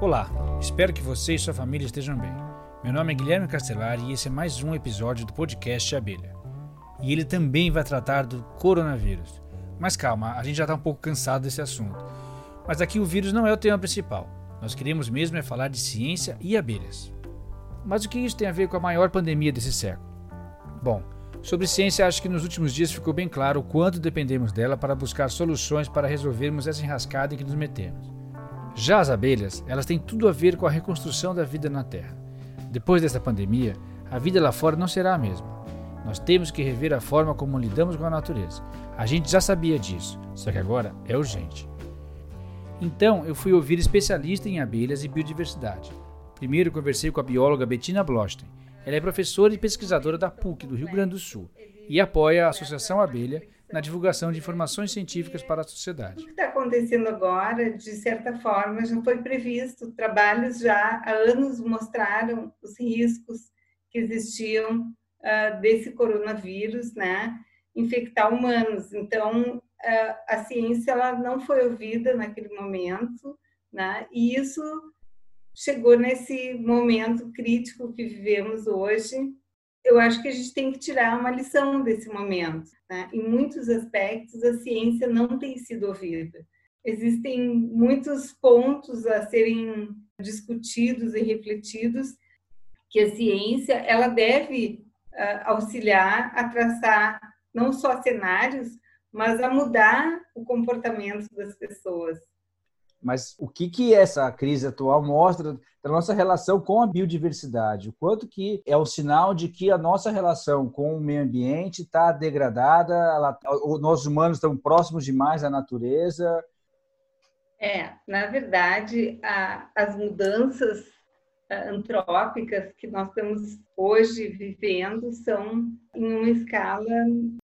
Olá, espero que você e sua família estejam bem. Meu nome é Guilherme Castellari e esse é mais um episódio do podcast Abelha. E ele também vai tratar do coronavírus. Mas calma, a gente já está um pouco cansado desse assunto. Mas aqui o vírus não é o tema principal. Nós queremos mesmo é falar de ciência e abelhas. Mas o que isso tem a ver com a maior pandemia desse século? Bom, sobre ciência acho que nos últimos dias ficou bem claro o quanto dependemos dela para buscar soluções para resolvermos essa enrascada em que nos metemos. Já as abelhas, elas têm tudo a ver com a reconstrução da vida na Terra. Depois dessa pandemia, a vida lá fora não será a mesma. Nós temos que rever a forma como lidamos com a natureza. A gente já sabia disso, só que agora é urgente. Então, eu fui ouvir especialista em abelhas e biodiversidade. Primeiro conversei com a bióloga Bettina Blostein. Ela é professora e pesquisadora da PUC do Rio Grande do Sul e apoia a Associação Abelha na divulgação de informações científicas para a sociedade. O que está acontecendo agora, de certa forma, já foi previsto. Trabalhos já há anos mostraram os riscos que existiam uh, desse coronavírus, né, infectar humanos. Então, uh, a ciência ela não foi ouvida naquele momento, né, e isso chegou nesse momento crítico que vivemos hoje, eu acho que a gente tem que tirar uma lição desse momento. Né? Em muitos aspectos, a ciência não tem sido ouvida. Existem muitos pontos a serem discutidos e refletidos que a ciência ela deve uh, auxiliar a traçar não só cenários, mas a mudar o comportamento das pessoas. Mas o que, que essa crise atual mostra da nossa relação com a biodiversidade? O quanto que é um sinal de que a nossa relação com o meio ambiente está degradada, ela, nós humanos estamos próximos demais da natureza? É, na verdade, a, as mudanças antrópicas que nós estamos hoje vivendo são em uma escala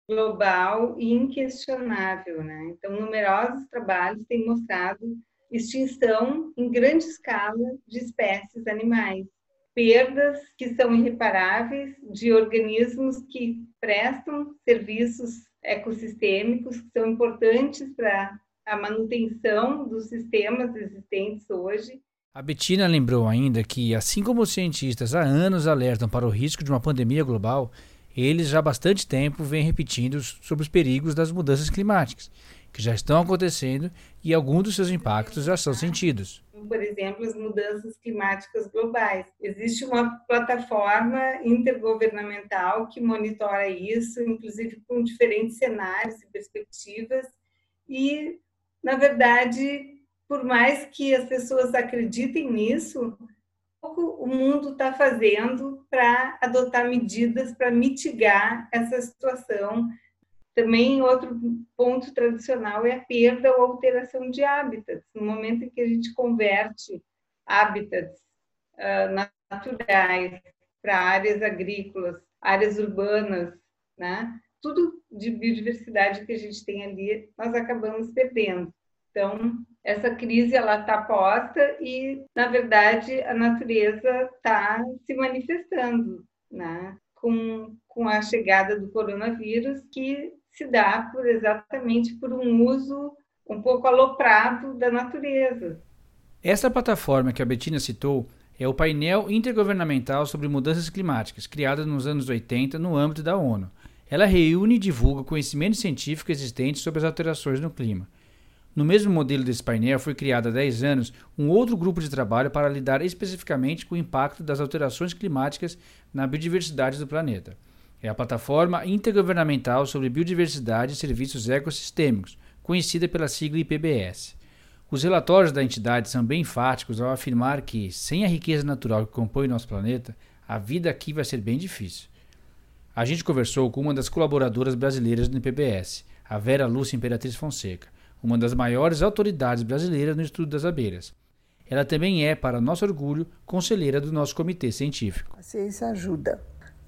global e inquestionável, né? Então, numerosos trabalhos têm mostrado extinção em grande escala de espécies animais, perdas que são irreparáveis de organismos que prestam serviços ecossistêmicos que são importantes para a manutenção dos sistemas existentes hoje. A Bettina lembrou ainda que, assim como os cientistas há anos alertam para o risco de uma pandemia global, eles já há bastante tempo vêm repetindo sobre os perigos das mudanças climáticas que já estão acontecendo e alguns dos seus impactos já são sentidos. Por exemplo, as mudanças climáticas globais. Existe uma plataforma intergovernamental que monitora isso, inclusive com diferentes cenários e perspectivas. E, na verdade, por mais que as pessoas acreditem nisso, pouco o mundo está fazendo para adotar medidas para mitigar essa situação também outro ponto tradicional é a perda ou alteração de hábitats. No momento em que a gente converte hábitats uh, naturais para áreas agrícolas, áreas urbanas, né? tudo de biodiversidade que a gente tem ali, nós acabamos perdendo. Então, essa crise ela está posta e, na verdade, a natureza está se manifestando, né? Com, com a chegada do coronavírus, que se dá por exatamente por um uso um pouco aloprado da natureza. Esta plataforma que a Betina citou é o painel intergovernamental sobre mudanças climáticas, criada nos anos 80 no âmbito da ONU. Ela reúne e divulga conhecimento científico existente sobre as alterações no clima. No mesmo modelo desse painel foi criado há 10 anos um outro grupo de trabalho para lidar especificamente com o impacto das alterações climáticas na biodiversidade do planeta. É a plataforma intergovernamental sobre biodiversidade e serviços ecossistêmicos, conhecida pela sigla IPBS. Os relatórios da entidade são bem enfáticos ao afirmar que, sem a riqueza natural que compõe nosso planeta, a vida aqui vai ser bem difícil. A gente conversou com uma das colaboradoras brasileiras do IPBS, a Vera Lúcia Imperatriz Fonseca, uma das maiores autoridades brasileiras no estudo das abelhas. Ela também é, para nosso orgulho, conselheira do nosso comitê científico. A ciência ajuda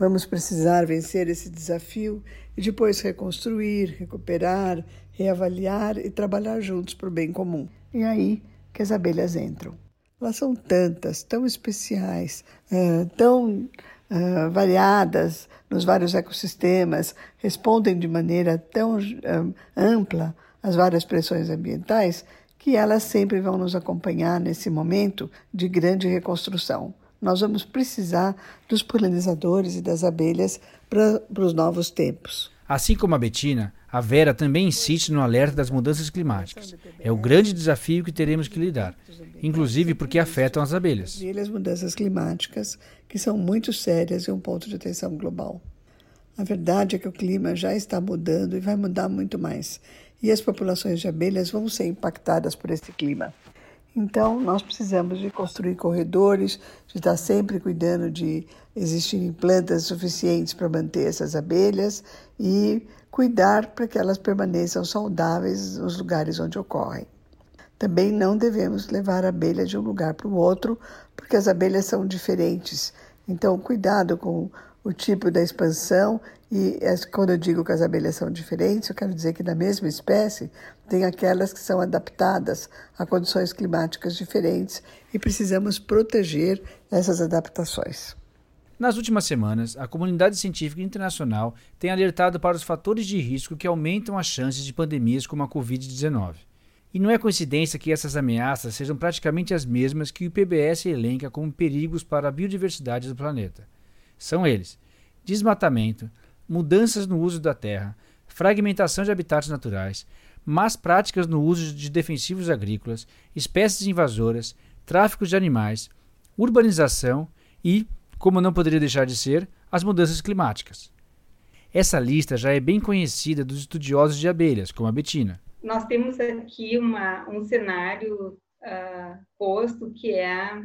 Vamos precisar vencer esse desafio e depois reconstruir, recuperar, reavaliar e trabalhar juntos para o bem comum. E aí que as abelhas entram. Elas são tantas, tão especiais, uh, tão uh, variadas nos vários ecossistemas, respondem de maneira tão uh, ampla às várias pressões ambientais que elas sempre vão nos acompanhar nesse momento de grande reconstrução. Nós vamos precisar dos polinizadores e das abelhas para os novos tempos. Assim como a Betina, a Vera também insiste no alerta das mudanças climáticas. É o grande desafio que teremos que lidar, inclusive porque afetam as abelhas. E as mudanças climáticas, que são muito sérias e um ponto de atenção global. A verdade é que o clima já está mudando e vai mudar muito mais. E as populações de abelhas vão ser impactadas por esse clima. Então, nós precisamos de construir corredores, de estar sempre cuidando de existirem plantas suficientes para manter essas abelhas e cuidar para que elas permaneçam saudáveis nos lugares onde ocorrem. Também não devemos levar a abelha de um lugar para o outro, porque as abelhas são diferentes. Então, cuidado com o tipo da expansão e quando eu digo que as abelhas são diferentes, eu quero dizer que da mesma espécie tem aquelas que são adaptadas a condições climáticas diferentes e precisamos proteger essas adaptações. Nas últimas semanas, a comunidade científica internacional tem alertado para os fatores de risco que aumentam as chances de pandemias como a Covid-19. E não é coincidência que essas ameaças sejam praticamente as mesmas que o IPBS elenca como perigos para a biodiversidade do planeta. São eles: desmatamento, mudanças no uso da terra, fragmentação de habitats naturais, más práticas no uso de defensivos agrícolas, espécies invasoras, tráfico de animais, urbanização e, como não poderia deixar de ser, as mudanças climáticas. Essa lista já é bem conhecida dos estudiosos de abelhas, como a Betina. Nós temos aqui uma, um cenário uh, posto que é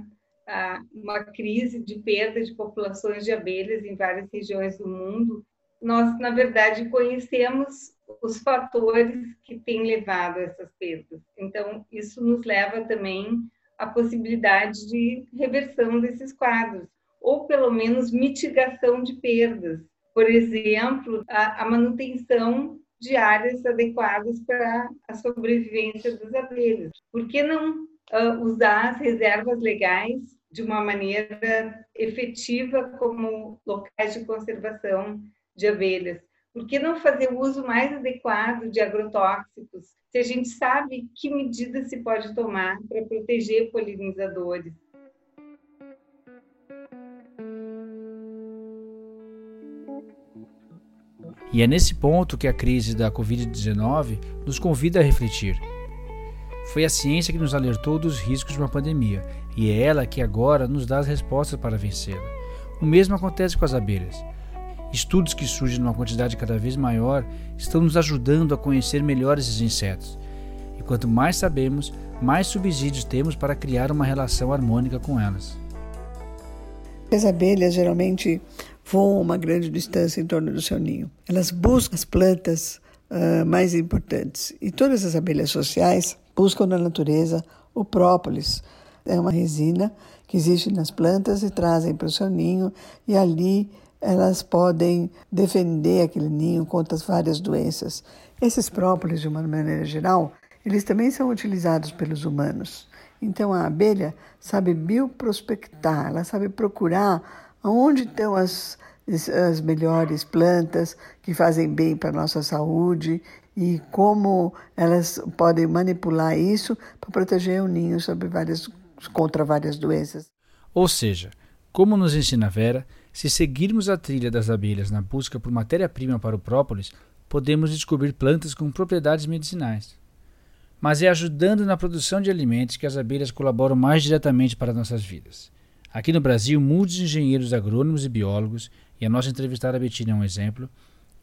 uma crise de perda de populações de abelhas em várias regiões do mundo, nós, na verdade, conhecemos os fatores que têm levado a essas perdas. Então, isso nos leva também à possibilidade de reversão desses quadros, ou pelo menos mitigação de perdas. Por exemplo, a, a manutenção de áreas adequadas para a sobrevivência das abelhas. Por que não uh, usar as reservas legais de uma maneira efetiva como locais de conservação de abelhas? Por que não fazer o uso mais adequado de agrotóxicos, se a gente sabe que medidas se pode tomar para proteger polinizadores? E é nesse ponto que a crise da Covid-19 nos convida a refletir. Foi a ciência que nos alertou dos riscos de uma pandemia, e é ela que agora nos dá as respostas para vencê-la. O mesmo acontece com as abelhas. Estudos que surgem numa quantidade cada vez maior estão nos ajudando a conhecer melhor esses insetos. E quanto mais sabemos, mais subsídios temos para criar uma relação harmônica com elas. As abelhas geralmente voam uma grande distância em torno do seu ninho. Elas buscam as plantas uh, mais importantes. E todas as abelhas sociais buscam na natureza o própolis. É uma resina que existe nas plantas e trazem para o seu ninho e ali elas podem defender aquele ninho contra as várias doenças. Esses própolis, de uma maneira geral, eles também são utilizados pelos humanos. Então a abelha sabe bioprospectar, ela sabe procurar onde estão as, as melhores plantas que fazem bem para a nossa saúde e como elas podem manipular isso para proteger o ninho sobre várias, contra várias doenças. Ou seja, como nos ensina Vera, se seguirmos a trilha das abelhas na busca por matéria-prima para o própolis, podemos descobrir plantas com propriedades medicinais. Mas é ajudando na produção de alimentos que as abelhas colaboram mais diretamente para nossas vidas. Aqui no Brasil, muitos engenheiros agrônomos e biólogos, e a nossa entrevistada Betina é um exemplo,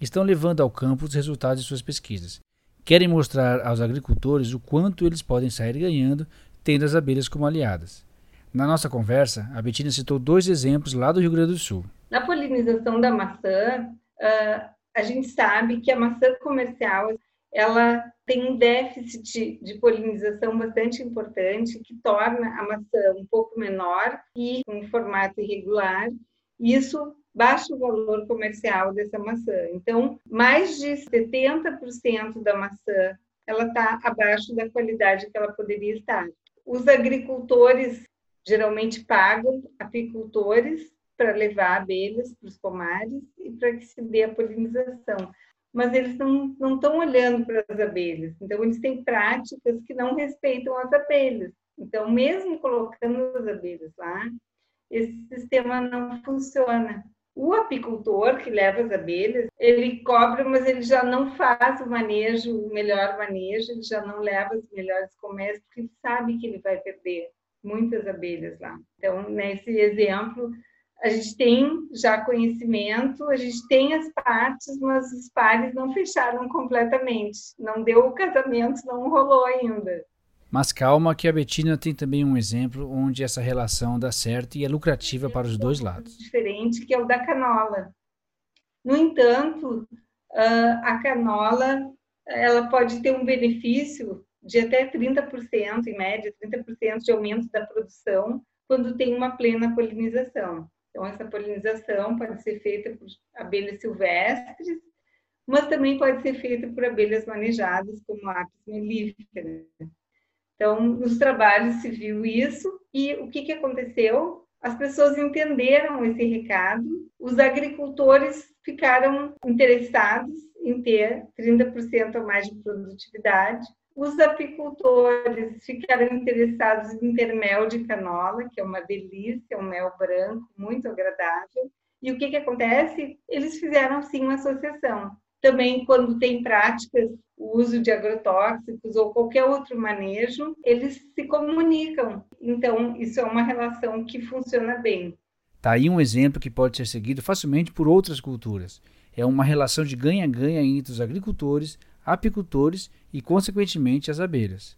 estão levando ao campo os resultados de suas pesquisas. Querem mostrar aos agricultores o quanto eles podem sair ganhando tendo as abelhas como aliadas. Na nossa conversa, a Betina citou dois exemplos lá do Rio Grande do Sul. Na polinização da maçã, a gente sabe que a maçã comercial ela tem um déficit de polinização bastante importante que torna a maçã um pouco menor e com um formato irregular. Isso baixa o valor comercial dessa maçã. Então, mais de 70% da maçã ela está abaixo da qualidade que ela poderia estar. Os agricultores geralmente pagam apicultores para levar abelhas para os pomares e para que se dê a polinização. mas eles não estão olhando para as abelhas. Então, eles têm práticas que não respeitam as abelhas. Então, mesmo colocando as abelhas lá, esse sistema não funciona. O apicultor que leva as abelhas, ele cobra, mas ele já não faz o manejo, o melhor manejo, ele já não leva as melhores comércios, porque ele sabe que ele vai perder muitas abelhas lá. Então, nesse exemplo, a gente tem já conhecimento, a gente tem as partes, mas os pares não fecharam completamente. Não deu o casamento, não rolou ainda. Mas calma que a Betina tem também um exemplo onde essa relação dá certo e é lucrativa para os dois lados. Diferente que é o da canola. No entanto, a canola ela pode ter um benefício de até 30%, em média, 30% de aumento da produção quando tem uma plena polinização. Então, essa polinização pode ser feita por abelhas silvestres, mas também pode ser feita por abelhas manejadas, como a apis mellifera. Então, nos trabalhos se viu isso e o que, que aconteceu? As pessoas entenderam esse recado, os agricultores ficaram interessados em ter 30% a mais de produtividade, os apicultores ficaram interessados em ter mel de canola, que é uma delícia, um mel branco muito agradável. E o que, que acontece? Eles fizeram sim uma associação. Também, quando tem práticas, o uso de agrotóxicos ou qualquer outro manejo, eles se comunicam. Então, isso é uma relação que funciona bem. Está aí um exemplo que pode ser seguido facilmente por outras culturas. É uma relação de ganha-ganha entre os agricultores, apicultores e, consequentemente, as abelhas.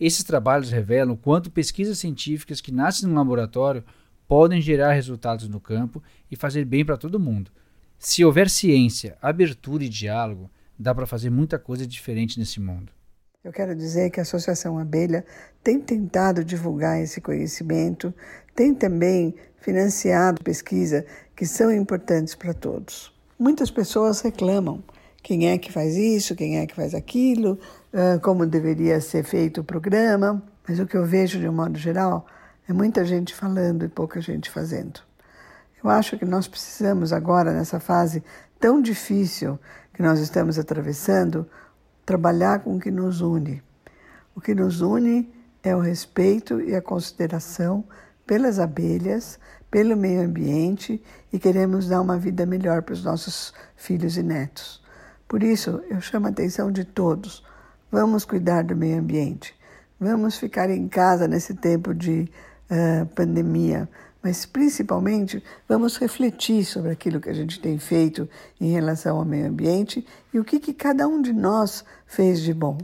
Esses trabalhos revelam quanto pesquisas científicas que nascem no laboratório podem gerar resultados no campo e fazer bem para todo mundo. Se houver ciência, abertura e diálogo, dá para fazer muita coisa diferente nesse mundo. Eu quero dizer que a Associação Abelha tem tentado divulgar esse conhecimento, tem também financiado pesquisa que são importantes para todos. Muitas pessoas reclamam quem é que faz isso, quem é que faz aquilo, como deveria ser feito o programa, mas o que eu vejo de um modo geral é muita gente falando e pouca gente fazendo. Eu acho que nós precisamos agora, nessa fase tão difícil que nós estamos atravessando, trabalhar com o que nos une. O que nos une é o respeito e a consideração pelas abelhas, pelo meio ambiente e queremos dar uma vida melhor para os nossos filhos e netos. Por isso, eu chamo a atenção de todos. Vamos cuidar do meio ambiente. Vamos ficar em casa nesse tempo de uh, pandemia, mas principalmente vamos refletir sobre aquilo que a gente tem feito em relação ao meio ambiente e o que, que cada um de nós fez de bom.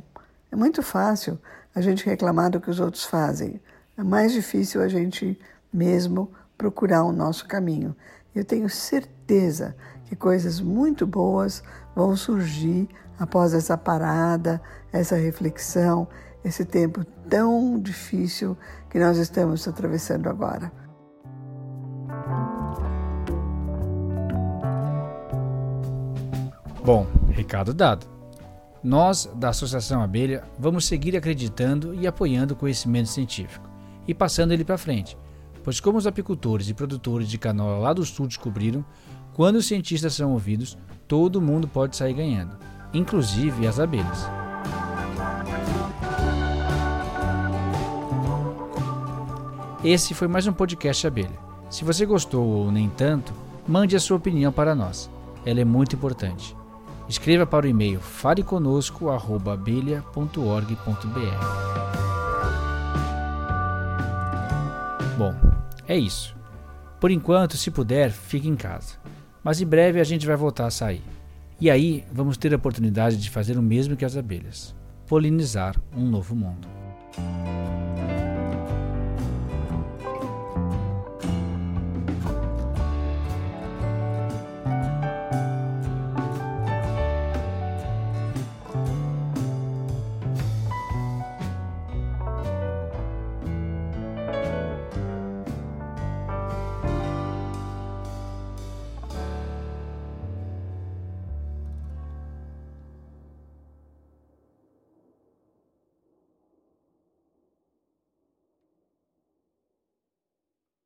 É muito fácil a gente reclamar do que os outros fazem. É mais difícil a gente mesmo procurar o nosso caminho. Eu tenho certeza que coisas muito boas vão surgir após essa parada, essa reflexão, esse tempo tão difícil que nós estamos atravessando agora. Bom, recado dado. Nós, da Associação Abelha, vamos seguir acreditando e apoiando o conhecimento científico e passando ele para frente pois, como os apicultores e produtores de canola lá do sul descobriram, quando os cientistas são ouvidos, todo mundo pode sair ganhando, inclusive as abelhas. Esse foi mais um podcast Abelha. Se você gostou ou nem tanto, mande a sua opinião para nós. Ela é muito importante. Escreva para o e-mail faleconosco@abelha.org.br. Bom, é isso. Por enquanto, se puder, fique em casa. Mas em breve a gente vai voltar a sair. E aí vamos ter a oportunidade de fazer o mesmo que as abelhas polinizar um novo mundo.